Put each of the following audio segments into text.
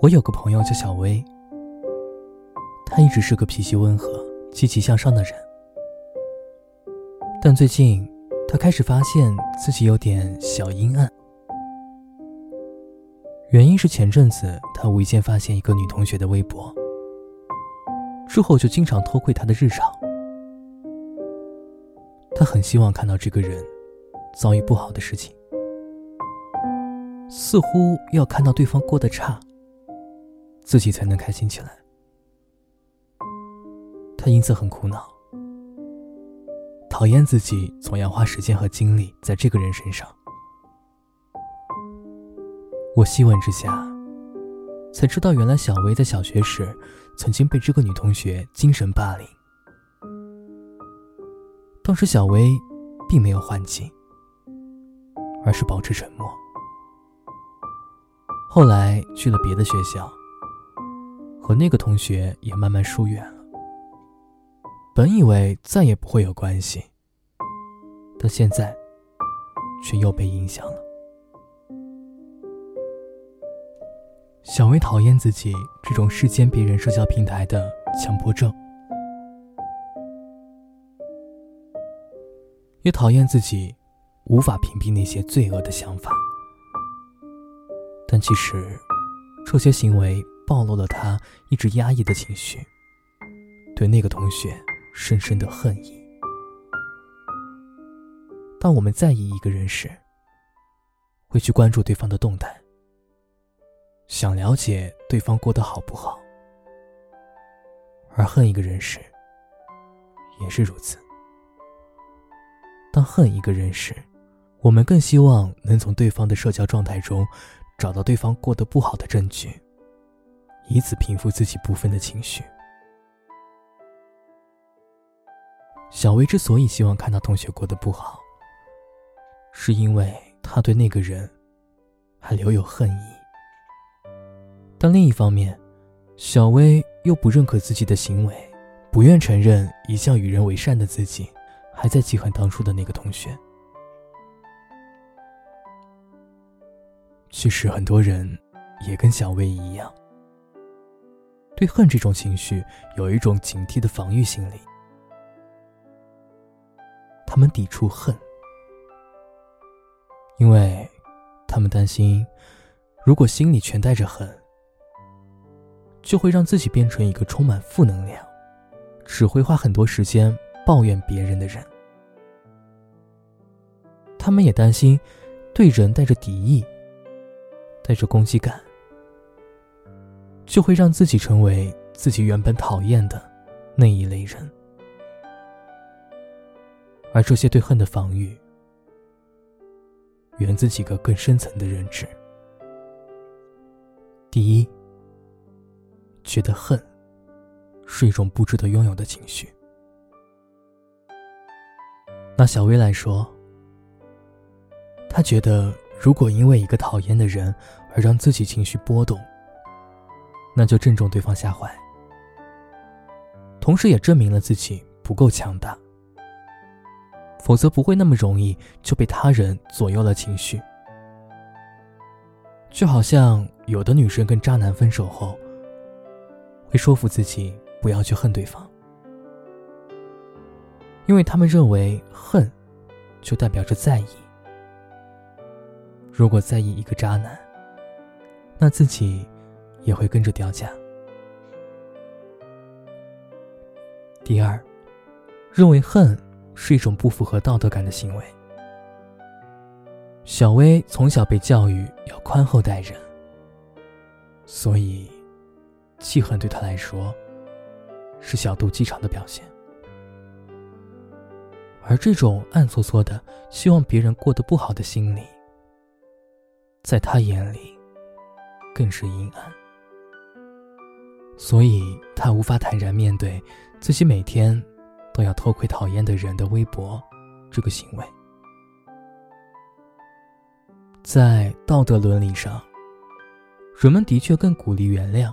我有个朋友叫小薇，她一直是个脾气温和、积极向上的人，但最近她开始发现自己有点小阴暗。原因是前阵子她无意间发现一个女同学的微博，之后就经常偷窥她的日常。她很希望看到这个人遭遇不好的事情，似乎要看到对方过得差。自己才能开心起来。他因此很苦恼，讨厌自己总要花时间和精力在这个人身上。我细问之下，才知道原来小薇在小学时曾经被这个女同学精神霸凌。当时小薇并没有还击，而是保持沉默。后来去了别的学校。和那个同学也慢慢疏远了。本以为再也不会有关系，但现在却又被影响了。小薇讨厌自己这种世间别人社交平台的强迫症，也讨厌自己无法屏蔽那些罪恶的想法。但其实，这些行为。暴露了他一直压抑的情绪，对那个同学深深的恨意。当我们在意一个人时，会去关注对方的动态，想了解对方过得好不好；而恨一个人时，也是如此。当恨一个人时，我们更希望能从对方的社交状态中找到对方过得不好的证据。以此平复自己部分的情绪。小薇之所以希望看到同学过得不好，是因为她对那个人还留有恨意。但另一方面，小薇又不认可自己的行为，不愿承认一向与人为善的自己还在记恨当初的那个同学。其实很多人也跟小薇一样。对恨这种情绪有一种警惕的防御心理，他们抵触恨，因为他们担心，如果心里全带着恨，就会让自己变成一个充满负能量、只会花很多时间抱怨别人的人。他们也担心，对人带着敌意、带着攻击感。就会让自己成为自己原本讨厌的那一类人，而这些对恨的防御，源自几个更深层的认知。第一，觉得恨是一种不值得拥有的情绪。拿小薇来说，她觉得如果因为一个讨厌的人而让自己情绪波动，那就正中对方下怀，同时也证明了自己不够强大，否则不会那么容易就被他人左右了情绪。就好像有的女生跟渣男分手后，会说服自己不要去恨对方，因为他们认为恨就代表着在意。如果在意一个渣男，那自己。也会跟着掉价。第二，认为恨是一种不符合道德感的行为。小薇从小被教育要宽厚待人，所以记恨对她来说是小肚鸡肠的表现。而这种暗搓搓的希望别人过得不好的心理，在她眼里更是阴暗。所以，他无法坦然面对自己每天都要偷窥讨厌的人的微博这个行为。在道德伦理上，人们的确更鼓励原谅，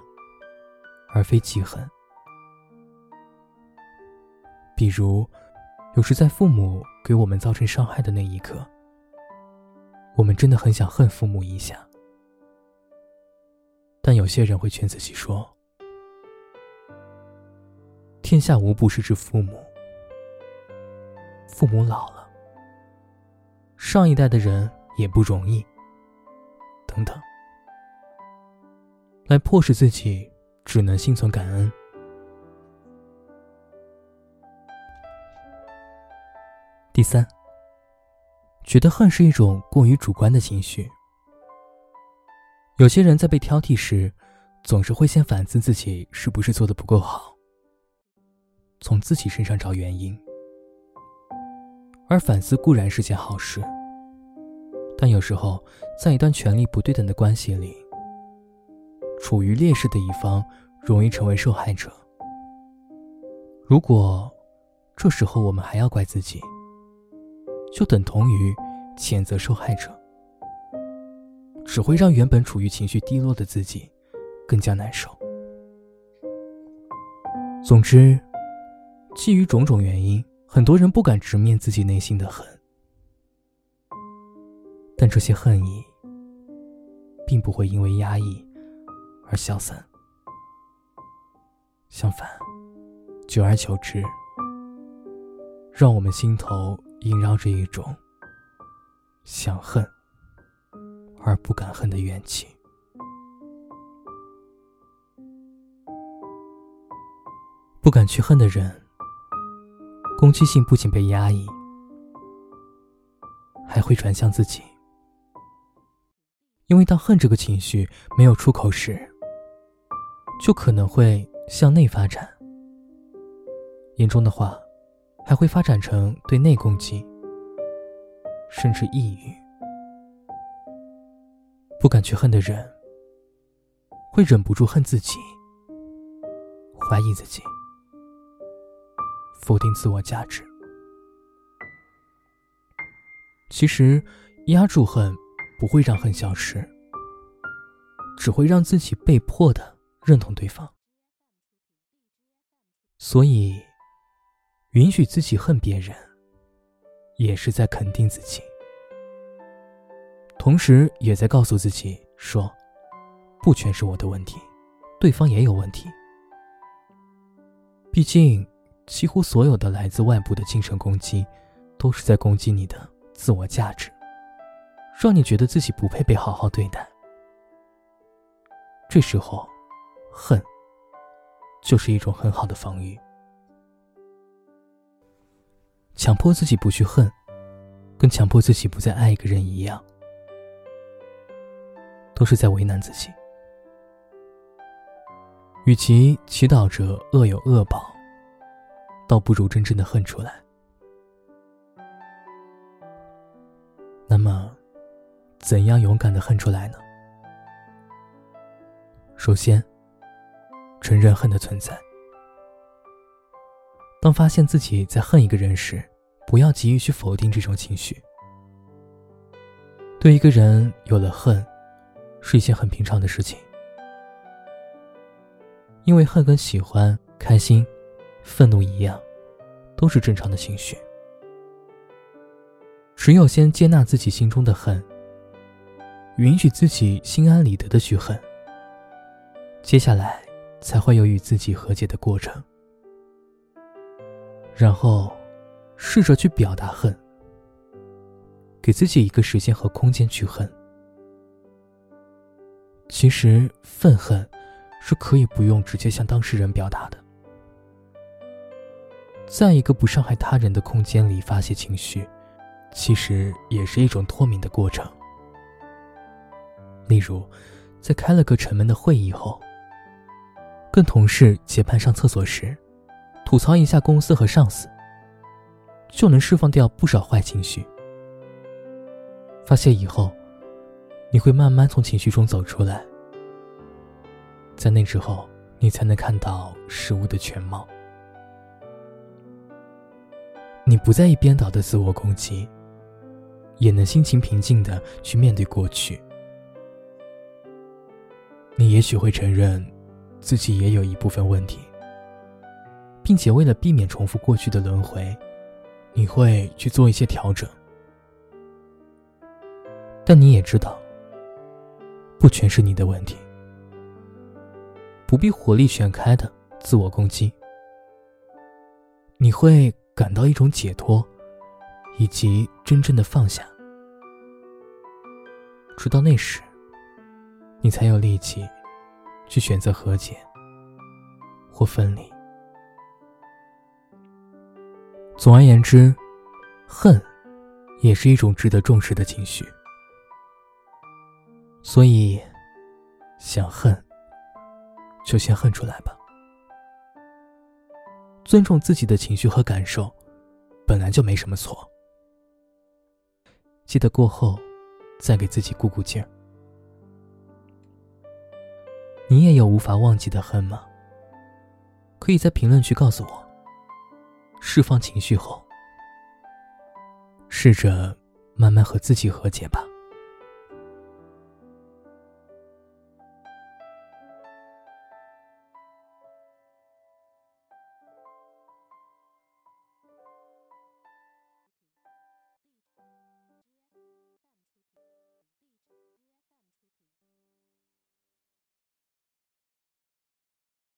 而非记恨。比如，有时在父母给我们造成伤害的那一刻，我们真的很想恨父母一下。但有些人会劝自己说：“天下无不是之父母，父母老了，上一代的人也不容易。”等等，来迫使自己只能心存感恩。第三，觉得恨是一种过于主观的情绪。有些人在被挑剔时，总是会先反思自己是不是做的不够好，从自己身上找原因。而反思固然是件好事，但有时候在一段权力不对等的关系里，处于劣势的一方容易成为受害者。如果这时候我们还要怪自己，就等同于谴责受害者，只会让原本处于情绪低落的自己更加难受。总之，基于种种原因，很多人不敢直面自己内心的恨，但这些恨意并不会因为压抑而消散，相反，久而久之，让我们心头。萦绕着一种想恨而不敢恨的怨气。不敢去恨的人，攻击性不仅被压抑，还会转向自己。因为当恨这个情绪没有出口时，就可能会向内发展。严重的话。还会发展成对内攻击，甚至抑郁。不敢去恨的人，会忍不住恨自己，怀疑自己，否定自我价值。其实，压住恨不会让恨消失，只会让自己被迫的认同对方。所以。允许自己恨别人，也是在肯定自己，同时也在告诉自己说：“不全是我的问题，对方也有问题。”毕竟，几乎所有的来自外部的精神攻击，都是在攻击你的自我价值，让你觉得自己不配被好好对待。这时候，恨就是一种很好的防御。强迫自己不去恨，跟强迫自己不再爱一个人一样，都是在为难自己。与其祈祷着恶有恶报，倒不如真正的恨出来。那么，怎样勇敢的恨出来呢？首先，承认恨的存在。当发现自己在恨一个人时，不要急于去否定这种情绪。对一个人有了恨，是一件很平常的事情，因为恨跟喜欢、开心、愤怒一样，都是正常的情绪。只有先接纳自己心中的恨，允许自己心安理得的去恨，接下来才会有与自己和解的过程。然后，试着去表达恨，给自己一个时间和空间去恨。其实，愤恨是可以不用直接向当事人表达的，在一个不伤害他人的空间里发泄情绪，其实也是一种脱敏的过程。例如，在开了个沉闷的会议后，跟同事结伴上厕所时。吐槽一下公司和上司，就能释放掉不少坏情绪。发泄以后，你会慢慢从情绪中走出来，在那之后，你才能看到事物的全貌。你不在意编导的自我攻击，也能心情平静的去面对过去。你也许会承认，自己也有一部分问题。并且为了避免重复过去的轮回，你会去做一些调整。但你也知道，不全是你的问题。不必火力全开的自我攻击。你会感到一种解脱，以及真正的放下。直到那时，你才有力气去选择和解或分离。总而言之，恨也是一种值得重视的情绪。所以，想恨，就先恨出来吧。尊重自己的情绪和感受，本来就没什么错。记得过后，再给自己鼓鼓劲儿。你也有无法忘记的恨吗？可以在评论区告诉我。释放情绪后，试着慢慢和自己和解吧。